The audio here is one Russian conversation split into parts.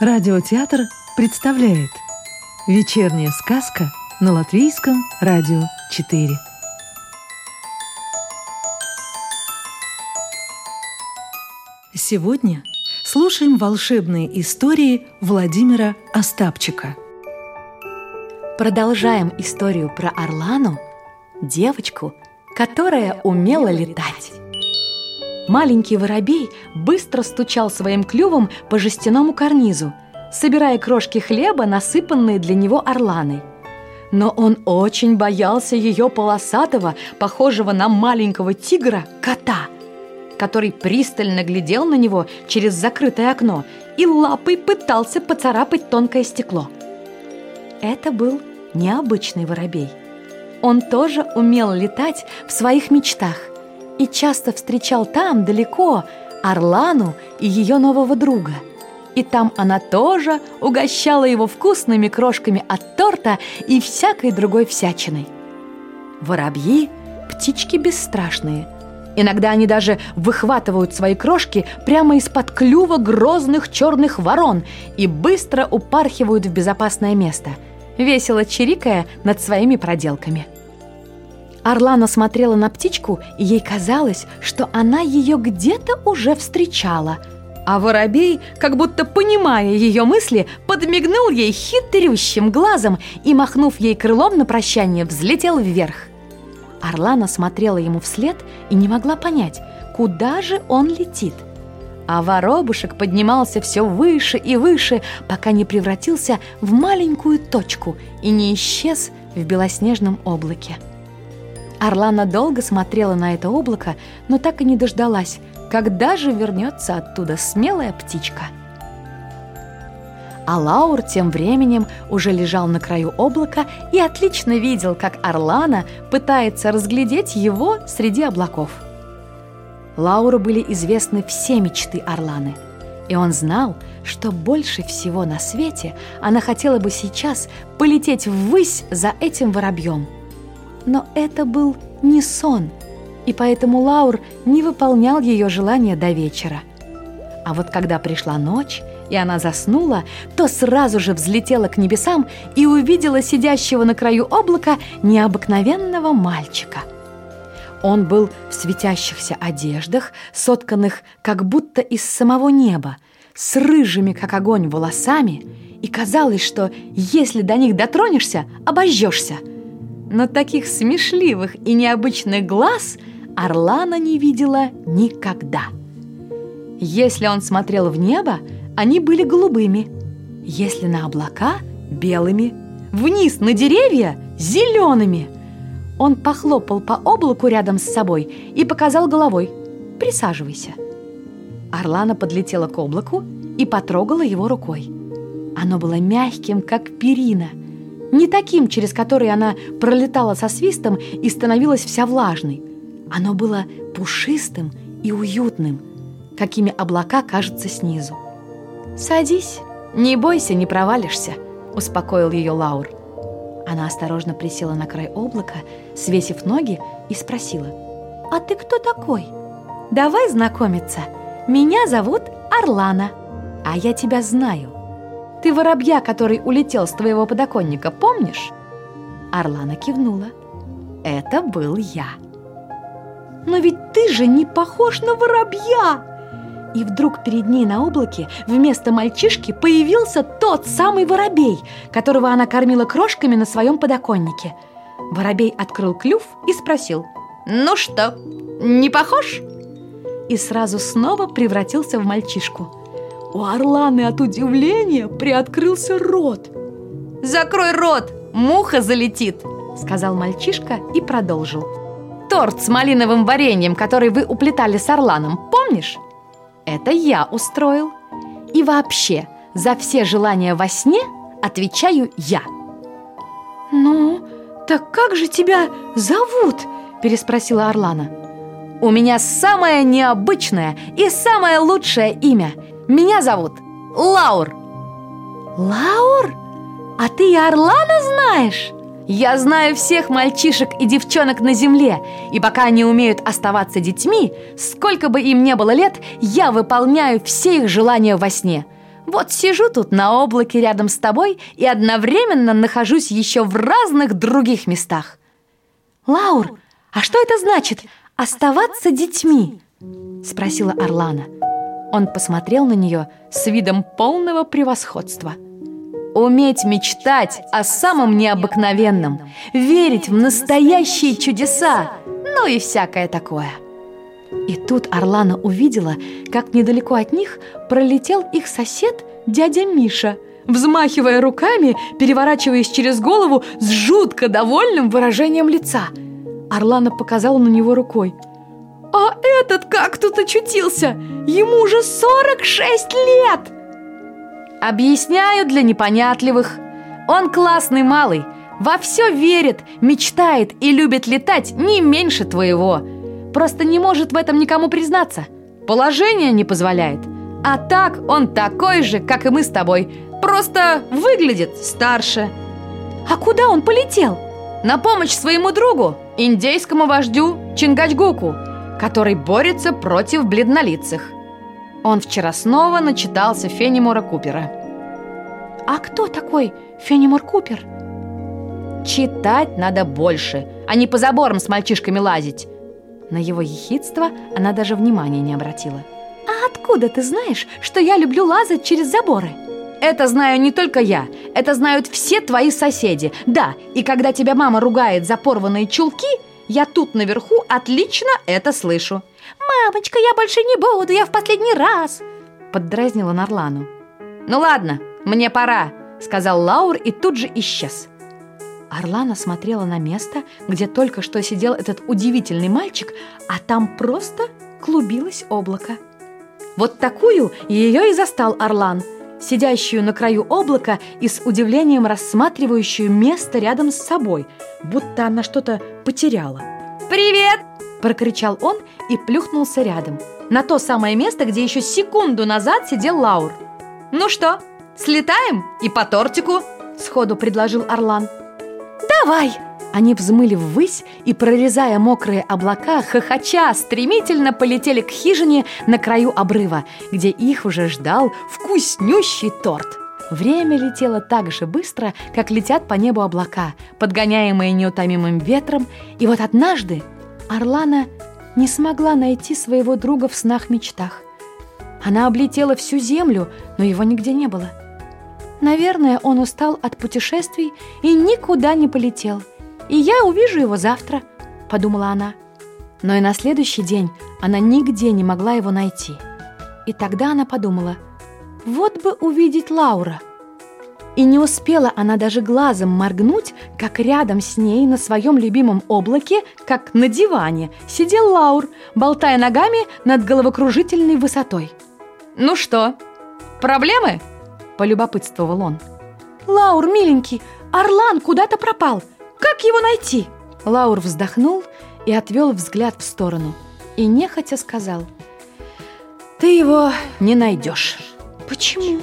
Радиотеатр представляет Вечерняя сказка на Латвийском радио 4 Сегодня слушаем волшебные истории Владимира Остапчика Продолжаем историю про Орлану, девочку, которая умела летать. Маленький воробей быстро стучал своим клювом по жестяному карнизу, собирая крошки хлеба, насыпанные для него орланой. Но он очень боялся ее полосатого, похожего на маленького тигра, кота, который пристально глядел на него через закрытое окно и лапой пытался поцарапать тонкое стекло. Это был необычный воробей. Он тоже умел летать в своих мечтах – и часто встречал там, далеко, Орлану и ее нового друга. И там она тоже угощала его вкусными крошками от торта и всякой другой всячиной. Воробьи – птички бесстрашные. Иногда они даже выхватывают свои крошки прямо из-под клюва грозных черных ворон и быстро упархивают в безопасное место, весело чирикая над своими проделками – Орлана смотрела на птичку, и ей казалось, что она ее где-то уже встречала. А воробей, как будто понимая ее мысли, подмигнул ей хитрющим глазом и, махнув ей крылом на прощание, взлетел вверх. Орлана смотрела ему вслед и не могла понять, куда же он летит. А воробушек поднимался все выше и выше, пока не превратился в маленькую точку и не исчез в белоснежном облаке. Орлана долго смотрела на это облако, но так и не дождалась, когда же вернется оттуда смелая птичка. А Лаур тем временем уже лежал на краю облака и отлично видел, как Орлана пытается разглядеть его среди облаков. Лауру были известны все мечты Орланы, и он знал, что больше всего на свете она хотела бы сейчас полететь ввысь за этим воробьем – но это был не сон, и поэтому Лаур не выполнял ее желания до вечера. А вот когда пришла ночь, и она заснула, то сразу же взлетела к небесам и увидела сидящего на краю облака необыкновенного мальчика. Он был в светящихся одеждах, сотканных как будто из самого неба, с рыжими, как огонь, волосами, и казалось, что если до них дотронешься, обожжешься – но таких смешливых и необычных глаз Орлана не видела никогда. Если он смотрел в небо, они были голубыми, если на облака – белыми, вниз на деревья – зелеными. Он похлопал по облаку рядом с собой и показал головой «Присаживайся». Орлана подлетела к облаку и потрогала его рукой. Оно было мягким, как перина – не таким, через который она пролетала со свистом и становилась вся влажной. Оно было пушистым и уютным, какими облака кажутся снизу. «Садись, не бойся, не провалишься», — успокоил ее Лаур. Она осторожно присела на край облака, свесив ноги, и спросила, «А ты кто такой?» «Давай знакомиться. Меня зовут Орлана, а я тебя знаю. Ты воробья, который улетел с твоего подоконника, помнишь?» Орлана кивнула. «Это был я». «Но ведь ты же не похож на воробья!» И вдруг перед ней на облаке вместо мальчишки появился тот самый воробей, которого она кормила крошками на своем подоконнике. Воробей открыл клюв и спросил «Ну что, не похож?» И сразу снова превратился в мальчишку – у Орланы от удивления приоткрылся рот. «Закрой рот, муха залетит!» Сказал мальчишка и продолжил. «Торт с малиновым вареньем, который вы уплетали с Орланом, помнишь? Это я устроил. И вообще, за все желания во сне отвечаю я». «Ну, так как же тебя зовут?» переспросила Орлана. «У меня самое необычное и самое лучшее имя – меня зовут Лаур Лаур? А ты и Орлана знаешь? Я знаю всех мальчишек и девчонок на земле, и пока они умеют оставаться детьми, сколько бы им не было лет, я выполняю все их желания во сне. Вот сижу тут на облаке рядом с тобой и одновременно нахожусь еще в разных других местах. Лаур, а что это значит оставаться детьми? Спросила Орлана. Он посмотрел на нее с видом полного превосходства. Уметь мечтать о самом необыкновенном, верить в настоящие чудеса, ну и всякое такое. И тут Орлана увидела, как недалеко от них пролетел их сосед дядя Миша, взмахивая руками, переворачиваясь через голову с жутко довольным выражением лица. Орлана показала на него рукой. «А этот как тут очутился? Ему уже 46 лет!» «Объясняю для непонятливых. Он классный малый, во все верит, мечтает и любит летать не меньше твоего. Просто не может в этом никому признаться. Положение не позволяет. А так он такой же, как и мы с тобой. Просто выглядит старше. А куда он полетел? На помощь своему другу, индейскому вождю Чингачгуку, который борется против бледнолицых. Он вчера снова начитался Фенимора Купера. А кто такой Фенимор Купер? Читать надо больше, а не по заборам с мальчишками лазить. На его ехидство она даже внимания не обратила. «А откуда ты знаешь, что я люблю лазать через заборы?» «Это знаю не только я, это знают все твои соседи. Да, и когда тебя мама ругает за порванные чулки, я тут наверху отлично это слышу». «Мамочка, я больше не буду, я в последний раз!» Поддразнила Нарлану. «Ну ладно, мне пора», — сказал Лаур и тут же исчез. Орлана смотрела на место, где только что сидел этот удивительный мальчик, а там просто клубилось облако. Вот такую ее и застал Орлан, сидящую на краю облака и с удивлением рассматривающую место рядом с собой, будто она что-то потеряла. «Привет!» – прокричал он и плюхнулся рядом, на то самое место, где еще секунду назад сидел Лаур. «Ну что, слетаем и по тортику?» – сходу предложил Орлан. «Давай!» Они взмыли ввысь и, прорезая мокрые облака, хохоча, стремительно полетели к хижине на краю обрыва, где их уже ждал вкуснющий торт. Время летело так же быстро, как летят по небу облака, подгоняемые неутомимым ветром, и вот однажды Орлана не смогла найти своего друга в снах-мечтах. Она облетела всю землю, но его нигде не было. Наверное, он устал от путешествий и никуда не полетел. И я увижу его завтра, подумала она. Но и на следующий день она нигде не могла его найти. И тогда она подумала, вот бы увидеть Лаура. И не успела она даже глазом моргнуть, как рядом с ней на своем любимом облаке, как на диване, сидел Лаур, болтая ногами над головокружительной высотой. «Ну что, проблемы?» полюбопытствовал он. «Лаур, миленький, Орлан куда-то пропал. Как его найти?» Лаур вздохнул и отвел взгляд в сторону. И нехотя сказал. «Ты его не найдешь». «Почему?»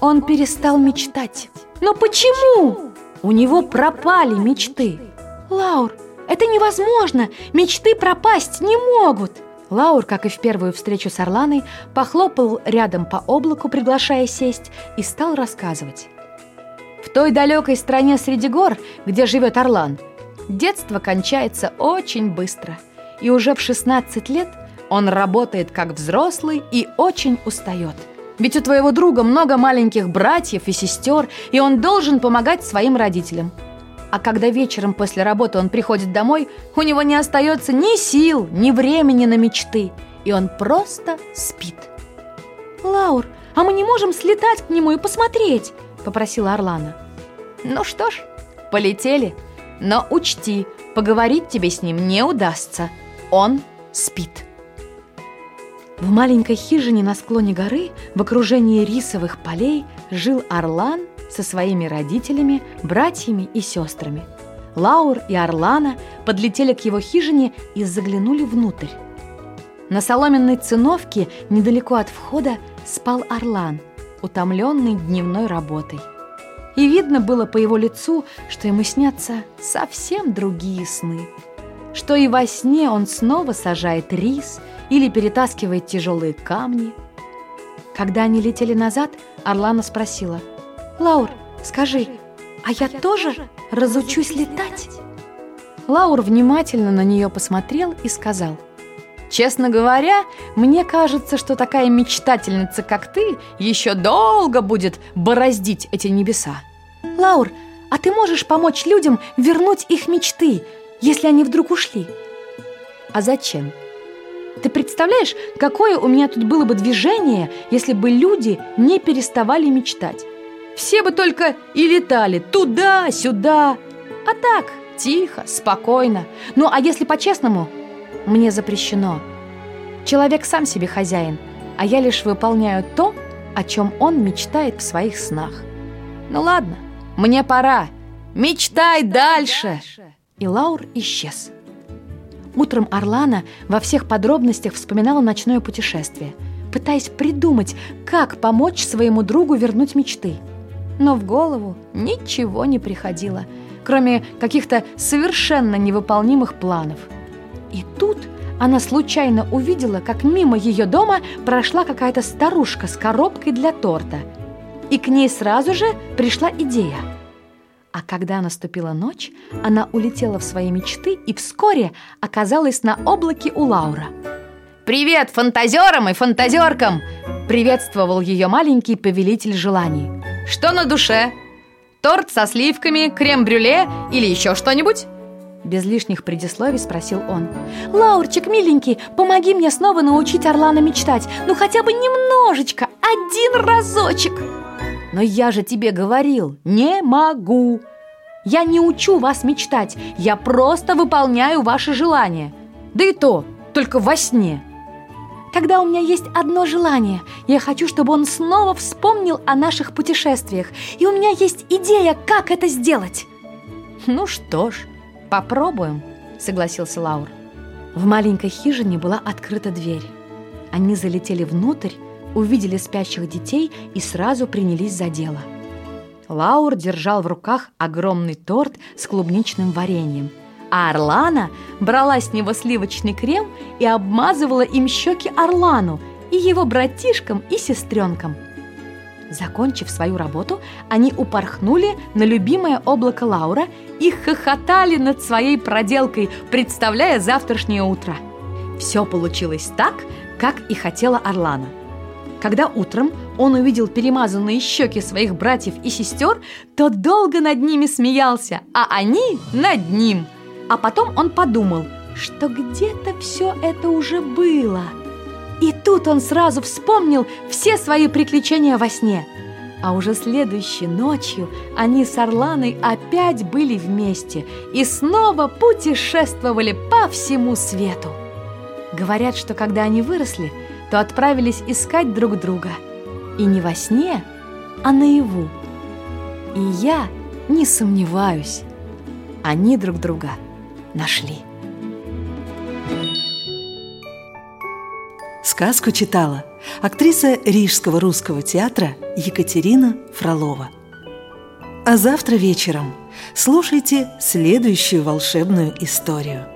Он перестал мечтать. «Но почему?» У него пропали мечты. «Лаур, это невозможно! Мечты пропасть не могут!» Лаур, как и в первую встречу с Орланой, похлопал рядом по облаку, приглашая сесть, и стал рассказывать. Той далекой стране среди гор, где живет Орлан, детство кончается очень быстро, и уже в 16 лет он работает как взрослый и очень устает. Ведь у твоего друга много маленьких братьев и сестер, и он должен помогать своим родителям – а когда вечером после работы он приходит домой, у него не остается ни сил, ни времени на мечты, и он просто спит. «Лаур, а мы не можем слетать к нему и посмотреть?» – попросила Орлана. «Ну что ж, полетели, но учти, поговорить тебе с ним не удастся. Он спит». В маленькой хижине на склоне горы в окружении рисовых полей жил Орлан – со своими родителями, братьями и сестрами. Лаур и Орлана подлетели к его хижине и заглянули внутрь. На соломенной циновке недалеко от входа спал Орлан, утомленный дневной работой. И видно было по его лицу, что ему снятся совсем другие сны. Что и во сне он снова сажает рис или перетаскивает тяжелые камни. Когда они летели назад, Орлана спросила. «Лаур, скажи, а я тоже разучусь летать?» Лаур внимательно на нее посмотрел и сказал. «Честно говоря, мне кажется, что такая мечтательница, как ты, еще долго будет бороздить эти небеса». «Лаур, а ты можешь помочь людям вернуть их мечты, если они вдруг ушли?» «А зачем?» Ты представляешь, какое у меня тут было бы движение, если бы люди не переставали мечтать? Все бы только и летали туда-сюда. А так, тихо, спокойно. Ну, а если по-честному, мне запрещено. Человек сам себе хозяин, а я лишь выполняю то, о чем он мечтает в своих снах. Ну ладно, мне пора. Мечтай дальше. И Лаур исчез. Утром Орлана во всех подробностях вспоминала ночное путешествие, пытаясь придумать, как помочь своему другу вернуть мечты. Но в голову ничего не приходило, кроме каких-то совершенно невыполнимых планов. И тут она случайно увидела, как мимо ее дома прошла какая-то старушка с коробкой для торта. И к ней сразу же пришла идея – а когда наступила ночь, она улетела в свои мечты и вскоре оказалась на облаке у Лаура. «Привет фантазерам и фантазеркам!» Приветствовал ее маленький повелитель желаний. «Что на душе? Торт со сливками, крем-брюле или еще что-нибудь?» Без лишних предисловий спросил он. «Лаурчик, миленький, помоги мне снова научить Орлана мечтать. Ну хотя бы немножечко, один разочек!» Но я же тебе говорил, не могу. Я не учу вас мечтать, я просто выполняю ваши желания. Да и то, только во сне. Тогда у меня есть одно желание. Я хочу, чтобы он снова вспомнил о наших путешествиях. И у меня есть идея, как это сделать. Ну что ж, попробуем, согласился Лаур. В маленькой хижине была открыта дверь. Они залетели внутрь увидели спящих детей и сразу принялись за дело. Лаур держал в руках огромный торт с клубничным вареньем, а Орлана брала с него сливочный крем и обмазывала им щеки Орлану и его братишкам и сестренкам. Закончив свою работу, они упорхнули на любимое облако Лаура и хохотали над своей проделкой, представляя завтрашнее утро. Все получилось так, как и хотела Орлана – когда утром он увидел перемазанные щеки своих братьев и сестер, то долго над ними смеялся, а они над ним. А потом он подумал, что где-то все это уже было. И тут он сразу вспомнил все свои приключения во сне. А уже следующей ночью они с Орланой опять были вместе и снова путешествовали по всему свету. Говорят, что когда они выросли – то отправились искать друг друга. И не во сне, а наяву. И я не сомневаюсь, они друг друга нашли. Сказку читала актриса Рижского русского театра Екатерина Фролова. А завтра вечером слушайте следующую волшебную историю –